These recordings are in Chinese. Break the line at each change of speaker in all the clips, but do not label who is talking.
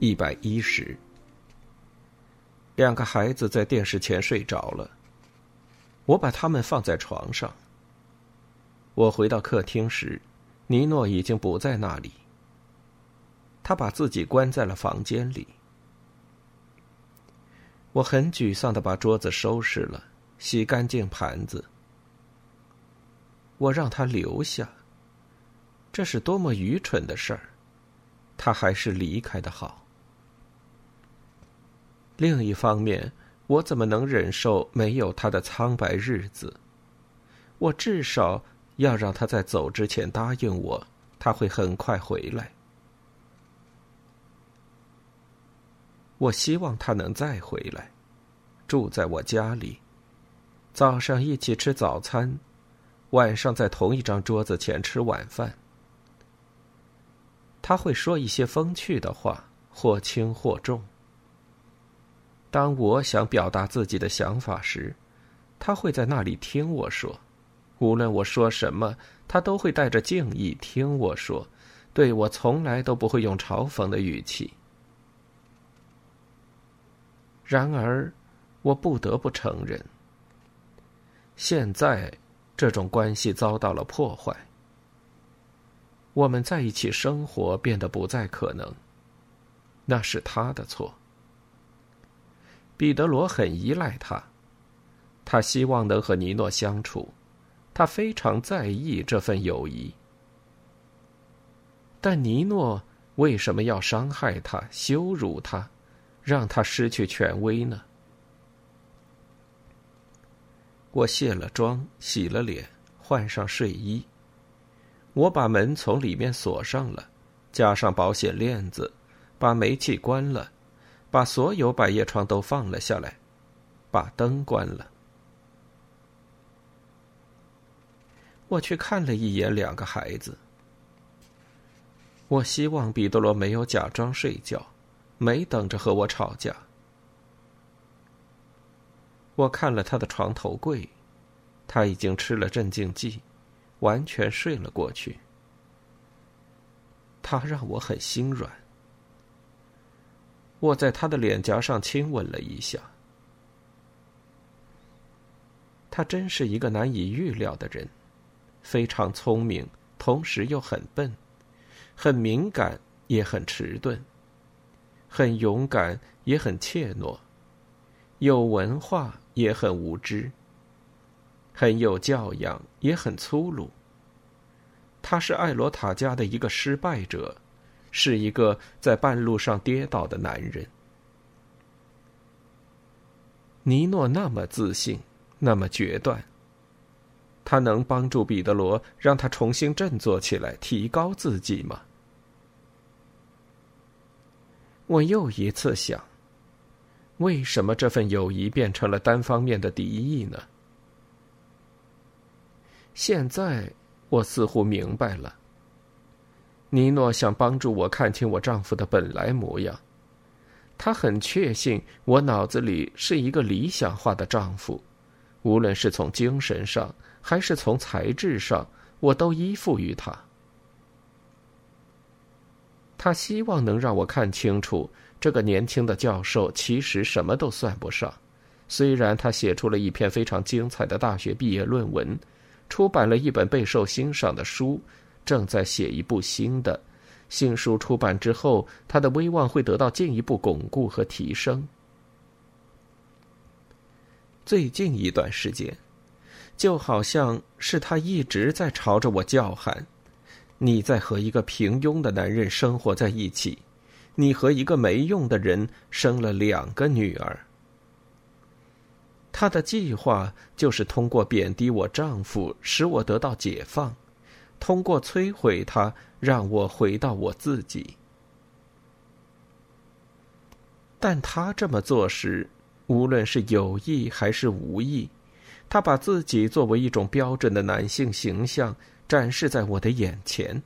一百一十，两个孩子在电视前睡着了。我把他们放在床上。我回到客厅时，尼诺已经不在那里。他把自己关在了房间里。我很沮丧的把桌子收拾了，洗干净盘子。我让他留下。这是多么愚蠢的事儿！他还是离开的好。另一方面，我怎么能忍受没有他的苍白日子？我至少要让他在走之前答应我，他会很快回来。我希望他能再回来，住在我家里，早上一起吃早餐，晚上在同一张桌子前吃晚饭。他会说一些风趣的话，或轻或重。当我想表达自己的想法时，他会在那里听我说。无论我说什么，他都会带着敬意听我说，对我从来都不会用嘲讽的语气。然而，我不得不承认，现在这种关系遭到了破坏。我们在一起生活变得不再可能，那是他的错。彼得罗很依赖他，他希望能和尼诺相处，他非常在意这份友谊。但尼诺为什么要伤害他、羞辱他，让他失去权威呢？我卸了妆，洗了脸，换上睡衣。我把门从里面锁上了，加上保险链子，把煤气关了。把所有百叶窗都放了下来，把灯关了。我去看了一眼两个孩子。我希望彼得罗没有假装睡觉，没等着和我吵架。我看了他的床头柜，他已经吃了镇静剂，完全睡了过去。他让我很心软。我在他的脸颊上亲吻了一下。他真是一个难以预料的人，非常聪明，同时又很笨，很敏感也很迟钝，很勇敢也很怯懦，有文化也很无知，很有教养也很粗鲁。他是艾罗塔家的一个失败者。是一个在半路上跌倒的男人。尼诺那么自信，那么决断。他能帮助彼得罗，让他重新振作起来，提高自己吗？我又一次想：为什么这份友谊变成了单方面的敌意呢？现在我似乎明白了。尼诺想帮助我看清我丈夫的本来模样，他很确信我脑子里是一个理想化的丈夫，无论是从精神上还是从材质上，我都依附于他。他希望能让我看清楚，这个年轻的教授其实什么都算不上，虽然他写出了一篇非常精彩的大学毕业论文，出版了一本备受欣赏的书。正在写一部新的，新书出版之后，他的威望会得到进一步巩固和提升。最近一段时间，就好像是他一直在朝着我叫喊：“你在和一个平庸的男人生活在一起，你和一个没用的人生了两个女儿。他的计划就是通过贬低我丈夫，使我得到解放；通过摧毁他，让我回到我自己。但他这么做时，无论是有意还是无意，他把自己作为一种标准的男性形象展示在我的眼前。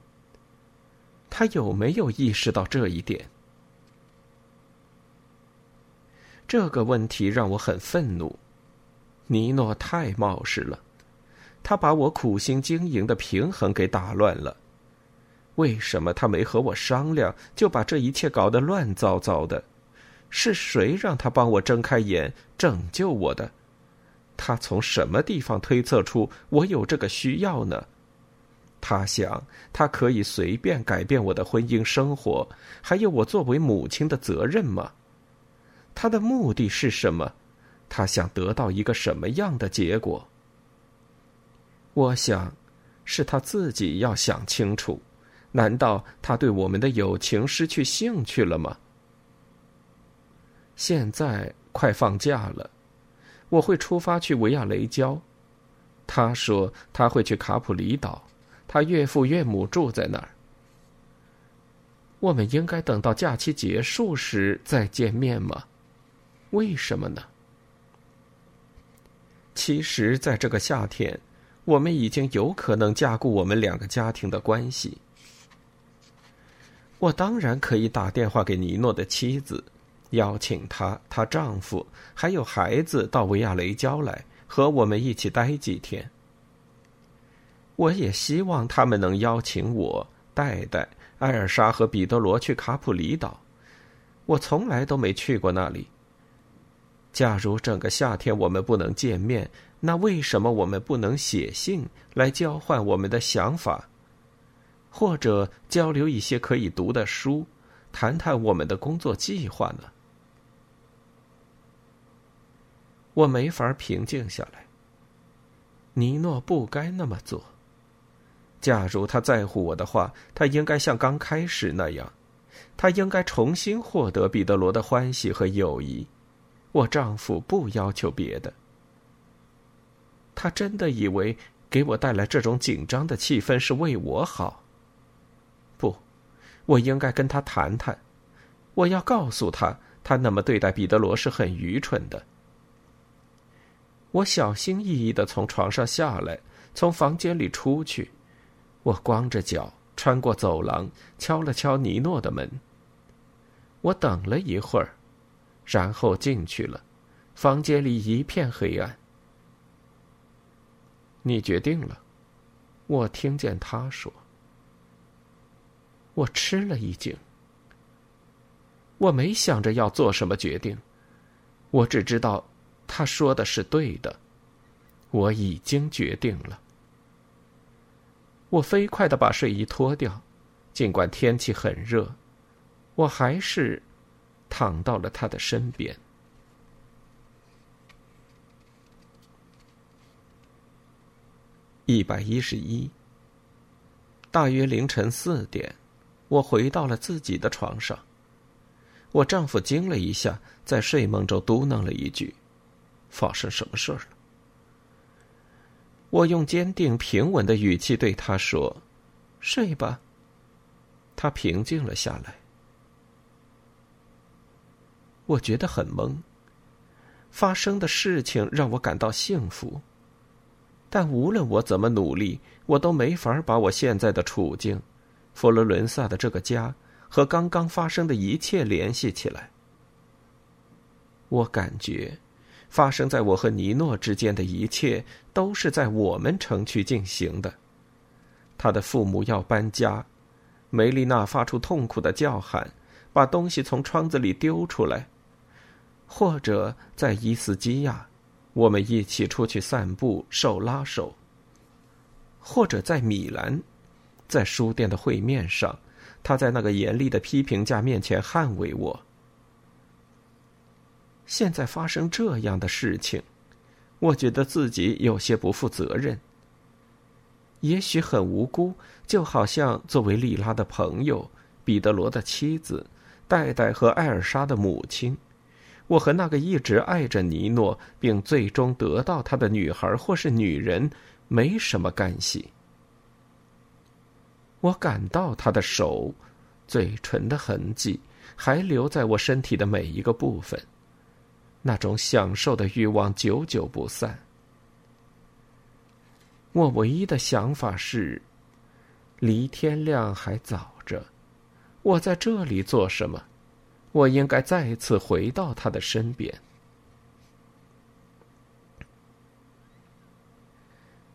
他有没有意识到这一点？这个问题让我很愤怒。尼诺太冒失了，他把我苦心经营的平衡给打乱了。为什么他没和我商量，就把这一切搞得乱糟糟的？是谁让他帮我睁开眼，拯救我的？他从什么地方推测出我有这个需要呢？他想，他可以随便改变我的婚姻生活，还有我作为母亲的责任吗？他的目的是什么？他想得到一个什么样的结果？我想，是他自己要想清楚。难道他对我们的友情失去兴趣了吗？现在快放假了，我会出发去维亚雷郊。他说他会去卡普里岛，他岳父岳母住在那儿。我们应该等到假期结束时再见面吗？为什么呢？其实，在这个夏天，我们已经有可能加固我们两个家庭的关系。我当然可以打电话给尼诺的妻子，邀请她、她丈夫还有孩子到维亚雷郊来和我们一起待几天。我也希望他们能邀请我、戴戴、艾尔莎和彼得罗去卡普里岛。我从来都没去过那里。假如整个夏天我们不能见面，那为什么我们不能写信来交换我们的想法，或者交流一些可以读的书，谈谈我们的工作计划呢？我没法平静下来。尼诺不该那么做。假如他在乎我的话，他应该像刚开始那样，他应该重新获得彼得罗的欢喜和友谊。我丈夫不要求别的。他真的以为给我带来这种紧张的气氛是为我好。不，我应该跟他谈谈。我要告诉他，他那么对待彼得罗是很愚蠢的。我小心翼翼的从床上下来，从房间里出去。我光着脚穿过走廊，敲了敲尼诺的门。我等了一会儿。然后进去了，房间里一片黑暗。你决定了，我听见他说。我吃了一惊。我没想着要做什么决定，我只知道他说的是对的。我已经决定了。我飞快的把睡衣脱掉，尽管天气很热，我还是。躺到了他的身边。一百一十一。大约凌晨四点，我回到了自己的床上。我丈夫惊了一下，在睡梦中嘟囔了一句：“发生什么事儿了？”我用坚定平稳的语气对他说：“睡吧。”他平静了下来。我觉得很懵。发生的事情让我感到幸福，但无论我怎么努力，我都没法把我现在的处境、佛罗伦萨的这个家和刚刚发生的一切联系起来。我感觉，发生在我和尼诺之间的一切都是在我们城区进行的。他的父母要搬家，梅丽娜发出痛苦的叫喊，把东西从窗子里丢出来。或者在伊斯基亚，我们一起出去散步，手拉手；或者在米兰，在书店的会面上，他在那个严厉的批评家面前捍卫我。现在发生这样的事情，我觉得自己有些不负责任。也许很无辜，就好像作为莉拉的朋友、彼得罗的妻子、戴戴和艾尔莎的母亲，我和那个一直爱着尼诺并最终得到他的女孩或是女人没什么干系。我感到他的手、嘴唇的痕迹还留在我身体的每一个部分，那种享受的欲望久久不散。我唯一的想法是，离天亮还早着，我在这里做什么？我应该再次回到他的身边。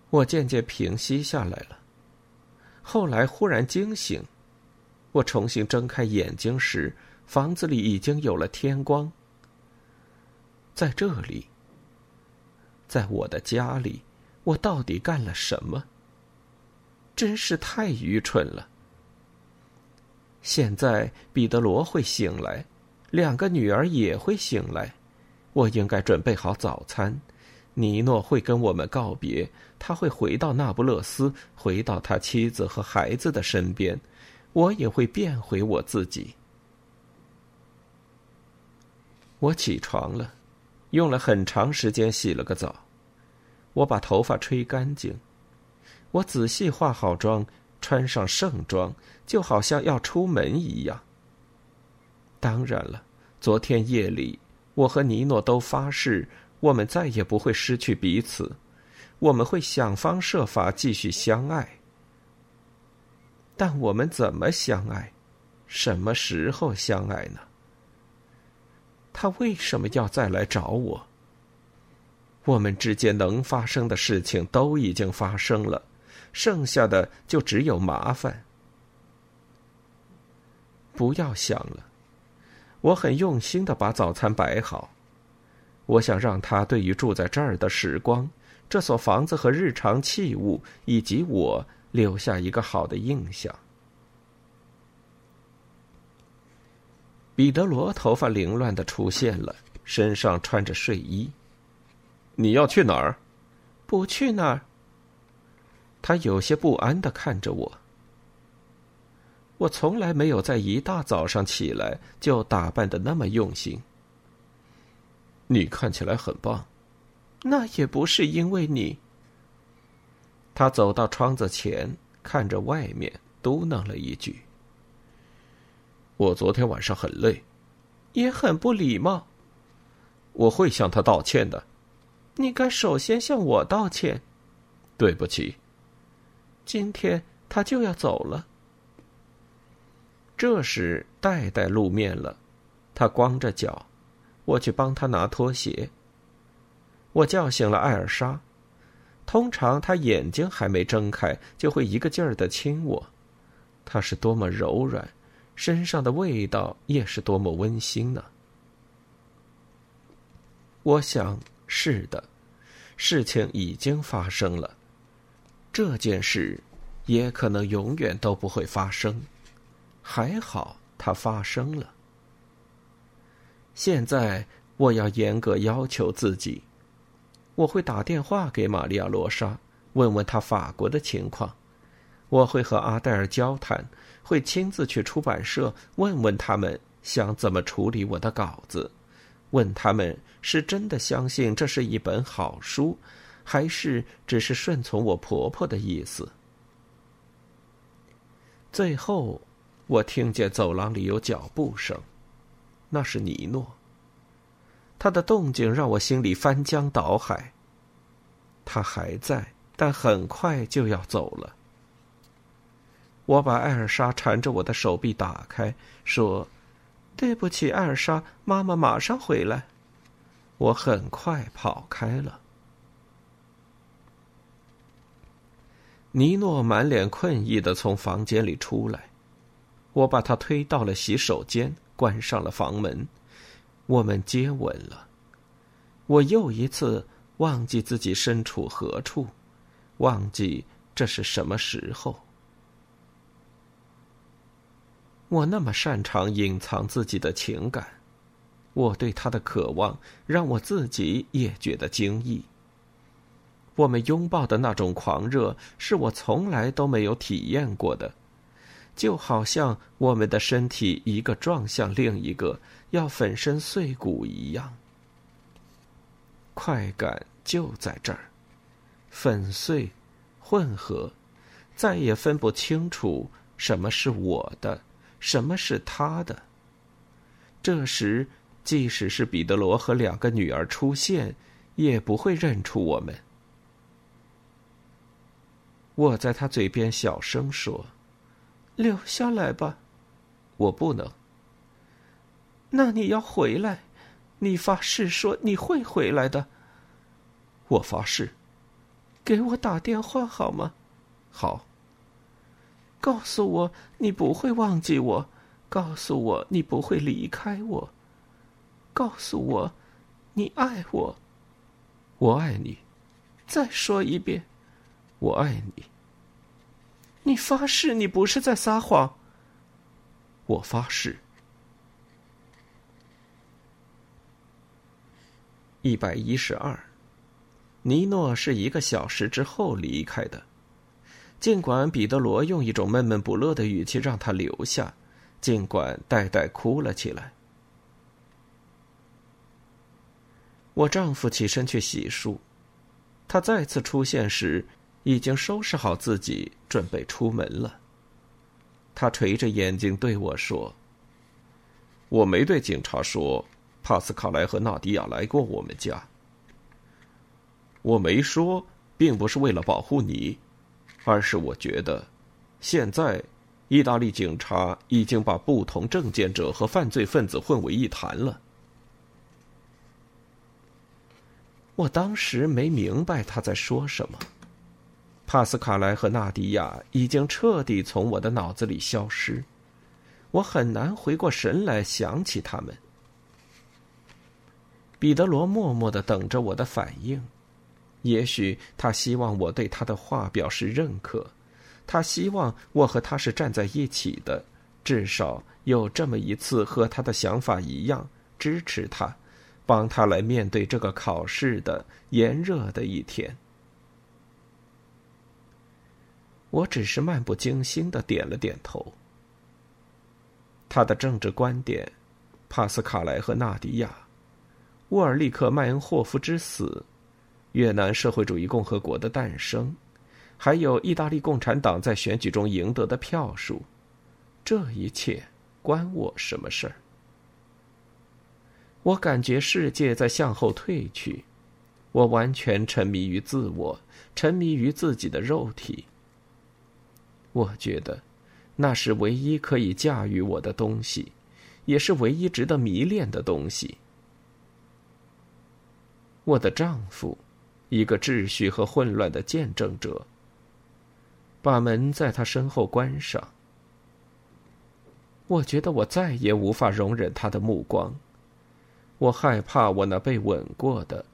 我渐渐平息下来了，后来忽然惊醒，我重新睁开眼睛时，房子里已经有了天光。在这里，在我的家里。我到底干了什么？真是太愚蠢了。现在彼得罗会醒来，两个女儿也会醒来，我应该准备好早餐。尼诺会跟我们告别，他会回到那不勒斯，回到他妻子和孩子的身边，我也会变回我自己。我起床了，用了很长时间洗了个澡。我把头发吹干净，我仔细化好妆，穿上盛装，就好像要出门一样。当然了，昨天夜里，我和尼诺都发誓，我们再也不会失去彼此，我们会想方设法继续相爱。但我们怎么相爱？什么时候相爱呢？他为什么要再来找我？我们之间能发生的事情都已经发生了，剩下的就只有麻烦。不要想了，我很用心的把早餐摆好，我想让他对于住在这儿的时光、这所房子和日常器物以及我留下一个好的印象。彼得罗头发凌乱的出现了，身上穿着睡衣。你要去哪儿？不去哪儿。他有些不安的看着我。我从来没有在一大早上起来就打扮的那么用心。你看起来很棒。那也不是因为你。他走到窗子前，看着外面，嘟囔了一句：“我昨天晚上很累，也很不礼貌。我会向他道歉的。”你该首先向我道歉，对不起。今天他就要走了。这时戴戴露面了，他光着脚，我去帮他拿拖鞋。我叫醒了艾尔莎，通常他眼睛还没睁开，就会一个劲儿的亲我。他是多么柔软，身上的味道也是多么温馨呢。我想。是的，事情已经发生了。这件事也可能永远都不会发生。还好，它发生了。现在我要严格要求自己。我会打电话给玛利亚·罗莎，问问她法国的情况。我会和阿黛尔交谈，会亲自去出版社问问他们想怎么处理我的稿子。问他们是真的相信这是一本好书，还是只是顺从我婆婆的意思？最后，我听见走廊里有脚步声，那是尼诺。他的动静让我心里翻江倒海。他还在，但很快就要走了。我把艾尔莎缠着我的手臂打开，说。对不起，艾尔莎，妈妈马上回来。我很快跑开了。尼诺满脸困意的从房间里出来，我把他推到了洗手间，关上了房门。我们接吻了。我又一次忘记自己身处何处，忘记这是什么时候。我那么擅长隐藏自己的情感，我对他的渴望让我自己也觉得惊异。我们拥抱的那种狂热，是我从来都没有体验过的，就好像我们的身体一个撞向另一个，要粉身碎骨一样。快感就在这儿，粉碎、混合，再也分不清楚什么是我的，什么是他的。这时，即使是彼得罗和两个女儿出现，也不会认出我们。我在他嘴边小声说：“留下来吧，我不能。那你要回来，你发誓说你会回来的。
我发誓。
给我打电话好吗？
好。
告诉我你不会忘记我，告诉我你不会离开我，告诉我你爱我。
我爱你。
再说一遍。”
我爱你。
你发誓你不是在撒谎。
我发誓。
一百一十二，尼诺是一个小时之后离开的，尽管彼得罗用一种闷闷不乐的语气让他留下，尽管黛黛哭了起来。我丈夫起身去洗漱，他再次出现时。已经收拾好自己，准备出门了。他垂着眼睛对我说：“
我没对警察说，帕斯卡莱和纳迪亚来过我们家。我没说，并不是为了保护你，而是我觉得，现在，意大利警察已经把不同证件者和犯罪分子混为一谈了。”
我当时没明白他在说什么。帕斯卡莱和纳迪亚已经彻底从我的脑子里消失，我很难回过神来想起他们。彼得罗默默的等着我的反应，也许他希望我对他的话表示认可，他希望我和他是站在一起的，至少有这么一次和他的想法一样支持他，帮他来面对这个考试的炎热的一天。我只是漫不经心的点了点头。他的政治观点，帕斯卡莱和纳迪亚，沃尔利克·麦恩霍夫之死，越南社会主义共和国的诞生，还有意大利共产党在选举中赢得的票数，这一切关我什么事儿？我感觉世界在向后退去，我完全沉迷于自我，沉迷于自己的肉体。我觉得，那是唯一可以驾驭我的东西，也是唯一值得迷恋的东西。我的丈夫，一个秩序和混乱的见证者。把门在他身后关上。我觉得我再也无法容忍他的目光。我害怕我那被吻过的、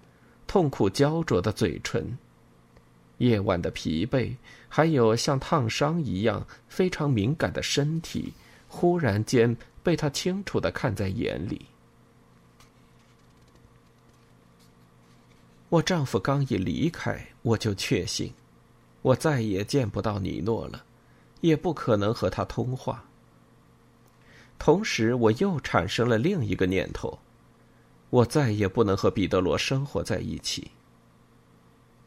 痛苦焦灼的嘴唇。夜晚的疲惫，还有像烫伤一样非常敏感的身体，忽然间被他清楚的看在眼里。我丈夫刚一离开，我就确信，我再也见不到尼诺了，也不可能和他通话。同时，我又产生了另一个念头：我再也不能和彼得罗生活在一起。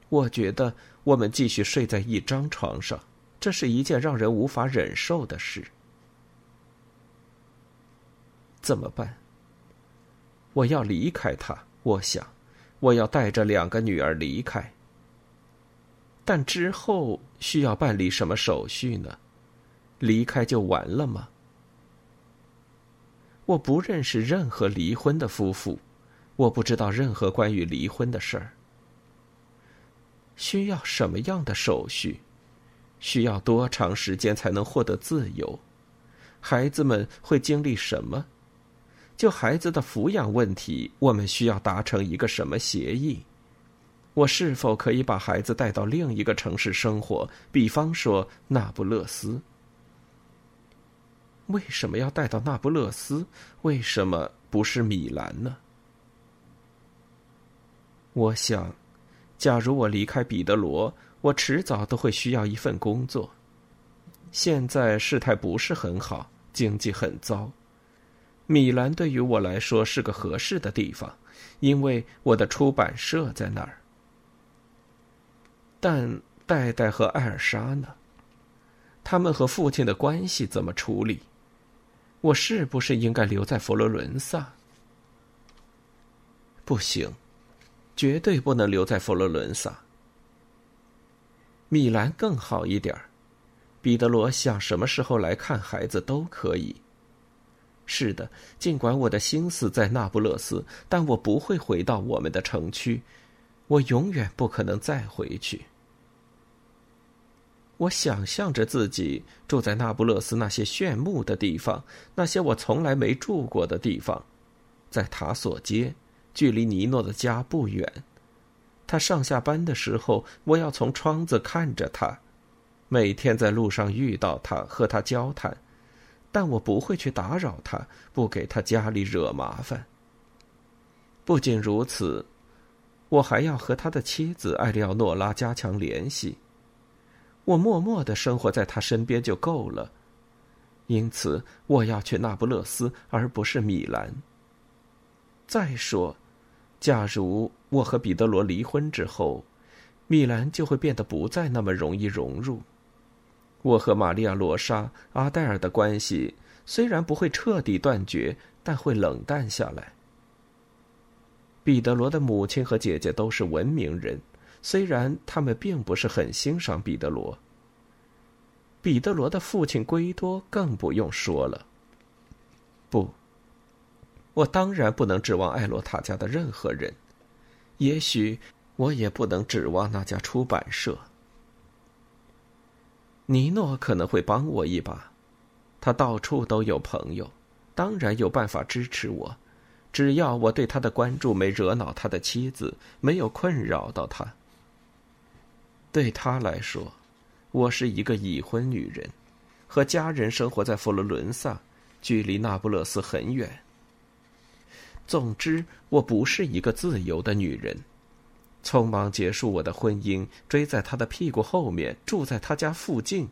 我觉得我们继续睡在一张床上，这是一件让人无法忍受的事。怎么办？我要离开他，我想，我要带着两个女儿离开。但之后需要办理什么手续呢？离开就完了吗？我不认识任何离婚的夫妇，我不知道任何关于离婚的事儿。需要什么样的手续？需要多长时间才能获得自由？孩子们会经历什么？就孩子的抚养问题，我们需要达成一个什么协议？我是否可以把孩子带到另一个城市生活？比方说那不勒斯？为什么要带到那不勒斯？为什么不是米兰呢？我想。假如我离开彼得罗，我迟早都会需要一份工作。现在事态不是很好，经济很糟。米兰对于我来说是个合适的地方，因为我的出版社在那儿。但戴戴和艾尔莎呢？他们和父亲的关系怎么处理？我是不是应该留在佛罗伦萨？不行，绝对不能留在佛罗伦萨。米兰更好一点儿。彼得罗想什么时候来看孩子都可以。是的，尽管我的心思在那不勒斯，但我不会回到我们的城区，我永远不可能再回去。我想象着自己住在那不勒斯那些炫目的地方，那些我从来没住过的地方，在塔索街，距离尼诺的家不远。他上下班的时候，我要从窗子看着他，每天在路上遇到他，和他交谈。但我不会去打扰他，不给他家里惹麻烦。不仅如此，我还要和他的妻子艾利奥诺拉加强联系。我默默的生活在他身边就够了。因此，我要去那不勒斯，而不是米兰。再说，假如我和彼得罗离婚之后，米兰就会变得不再那么容易融入。我和玛利亚·罗莎、阿黛尔的关系虽然不会彻底断绝，但会冷淡下来。彼得罗的母亲和姐姐都是文明人，虽然他们并不是很欣赏彼得罗。彼得罗的父亲圭多更不用说了。不，我当然不能指望艾洛塔家的任何人，也许我也不能指望那家出版社。尼诺可能会帮我一把，他到处都有朋友，当然有办法支持我，只要我对他的关注没惹恼他的妻子，没有困扰到他。对他来说，我是一个已婚女人，和家人生活在佛罗伦萨，距离那不勒斯很远。总之，我不是一个自由的女人。匆忙结束我的婚姻，追在他的屁股后面，住在他家附近。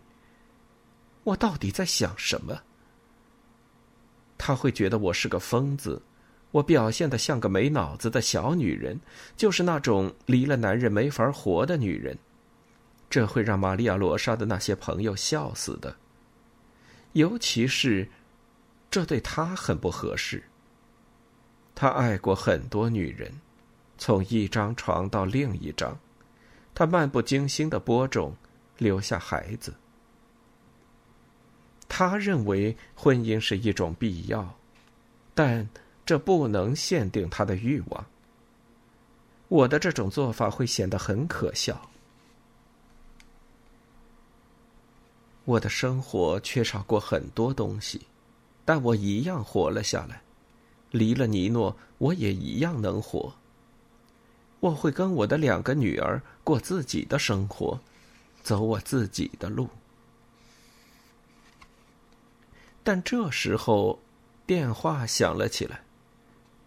我到底在想什么？他会觉得我是个疯子，我表现的像个没脑子的小女人，就是那种离了男人没法活的女人。这会让玛利亚·罗莎的那些朋友笑死的。尤其是，这对他很不合适。他爱过很多女人。从一张床到另一张，他漫不经心的播种，留下孩子。他认为婚姻是一种必要，但这不能限定他的欲望。我的这种做法会显得很可笑。我的生活缺少过很多东西，但我一样活了下来。离了尼诺，我也一样能活。我会跟我的两个女儿过自己的生活，走我自己的路。但这时候，电话响了起来，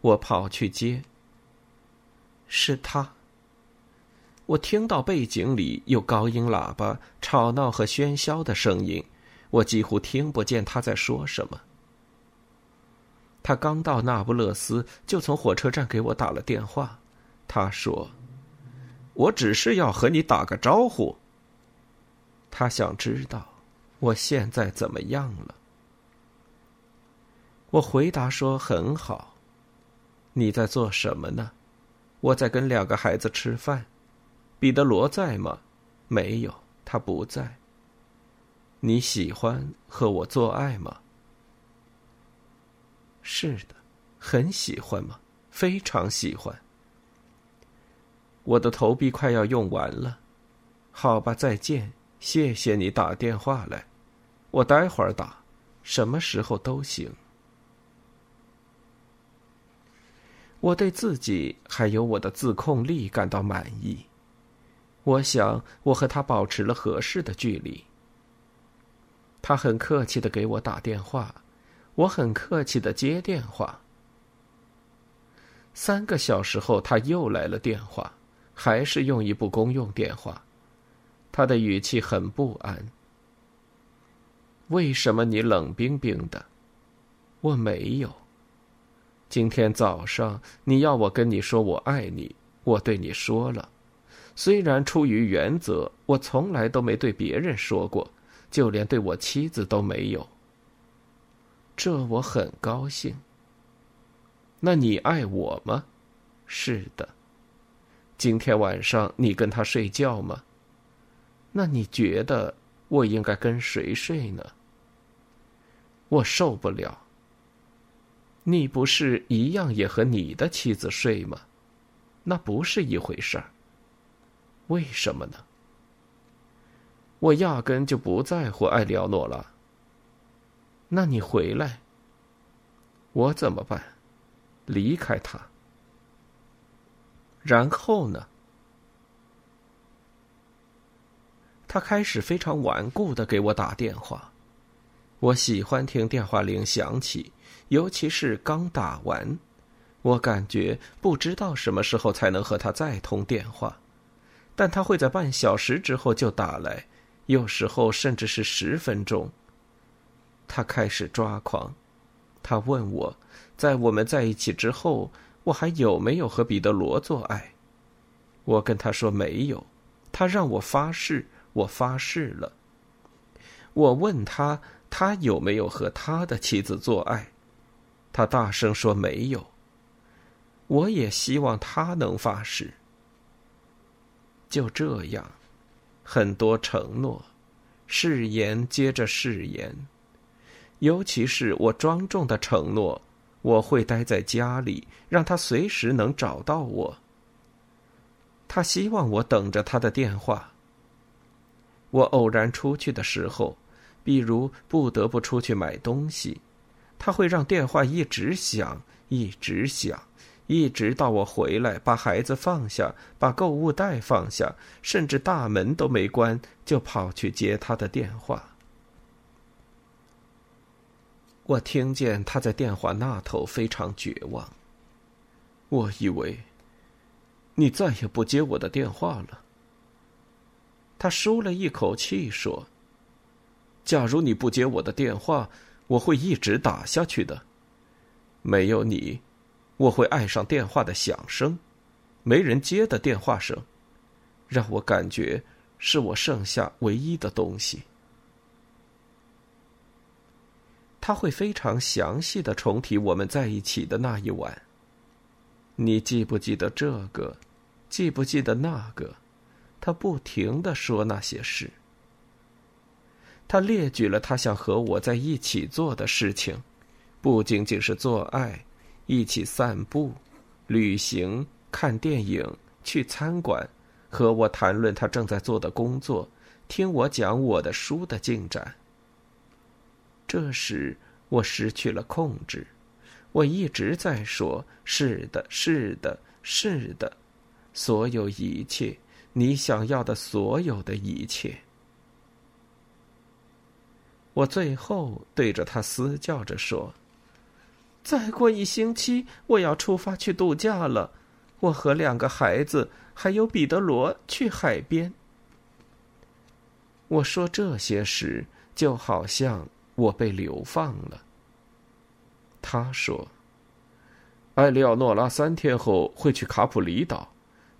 我跑去接。是他。我听到背景里有高音喇叭、吵闹和喧嚣的声音，我几乎听不见他在说什么。他刚到那不勒斯，就从火车站给我打了电话。他说：“我只是要和你打个招呼。”他想知道我现在怎么样了。我回答说：“很好。”你在做什么呢？我在跟两个孩子吃饭。彼得罗在吗？没有，他不在。你喜欢和我做爱吗？是的，很喜欢吗？非常喜欢。我的投币快要用完了，好吧，再见，谢谢你打电话来，我待会儿打，什么时候都行。我对自己还有我的自控力感到满意，我想我和他保持了合适的距离。他很客气的给我打电话，我很客气的接电话。三个小时后，他又来了电话。还是用一部公用电话。他的语气很不安。为什么你冷冰冰的？我没有。今天早上你要我跟你说我爱你，我对你说了。虽然出于原则，我从来都没对别人说过，就连对我妻子都没有。这我很高兴。那你爱我吗？是的。今天晚上你跟他睡觉吗？那你觉得我应该跟谁睡呢？我受不了。你不是一样也和你的妻子睡吗？那不是一回事儿。为什么呢？我压根就不在乎艾利奥诺了。那你回来，我怎么办？离开他，然后呢？他开始非常顽固的给我打电话。我喜欢听电话铃响起。尤其是刚打完，我感觉不知道什么时候才能和他再通电话，但他会在半小时之后就打来，有时候甚至是十分钟。他开始抓狂，他问我，在我们在一起之后，我还有没有和彼得罗做爱？我跟他说没有，他让我发誓，我发誓了。我问他，他有没有和他的妻子做爱？他大声说：“没有。”我也希望他能发誓。就这样，很多承诺，誓言接着誓言，尤其是我庄重的承诺，我会待在家里，让他随时能找到我。他希望我等着他的电话。我偶然出去的时候，比如不得不出去买东西。他会让电话一直响，一直响，一直到我回来，把孩子放下，把购物袋放下，甚至大门都没关，就跑去接他的电话。我听见他在电话那头非常绝望。我以为你再也不接我的电话了。他舒了一口气说：“假如你不接我的电话。”我会一直打下去的。没有你，我会爱上电话的响声，没人接的电话声，让我感觉是我剩下唯一的东西。他会非常详细的重提我们在一起的那一晚。你记不记得这个？记不记得那个？他不停的说那些事。他列举了他想和我在一起做的事情，不仅仅是做爱，一起散步、旅行、看电影、去餐馆，和我谈论他正在做的工作，听我讲我的书的进展。这时我失去了控制，我一直在说：“是的，是的，是的，所有一切，你想要的所有的一切。”我最后对着他嘶叫着说：“再过一星期，我要出发去度假了。我和两个孩子还有彼得罗去海边。”我说这些时，就好像我被流放了。他说：“艾利奥诺拉三天后会去卡普里岛，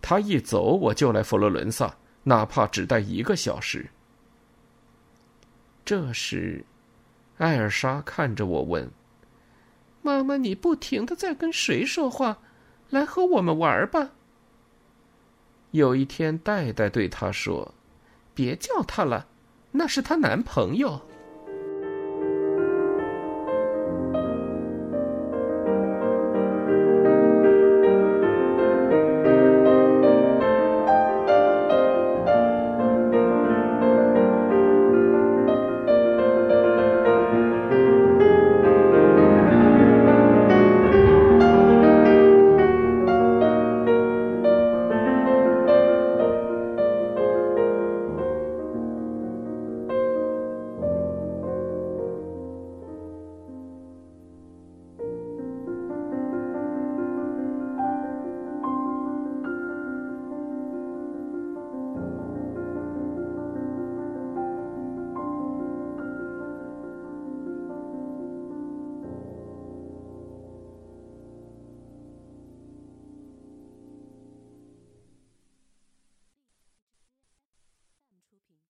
他一走我就来佛罗伦萨，哪怕只待一个小时。”这时，艾尔莎看着我问：“妈妈，你不停的在跟谁说话？来和我们玩吧。”有一天，戴戴对她说：“别叫他了，那是她男朋友。”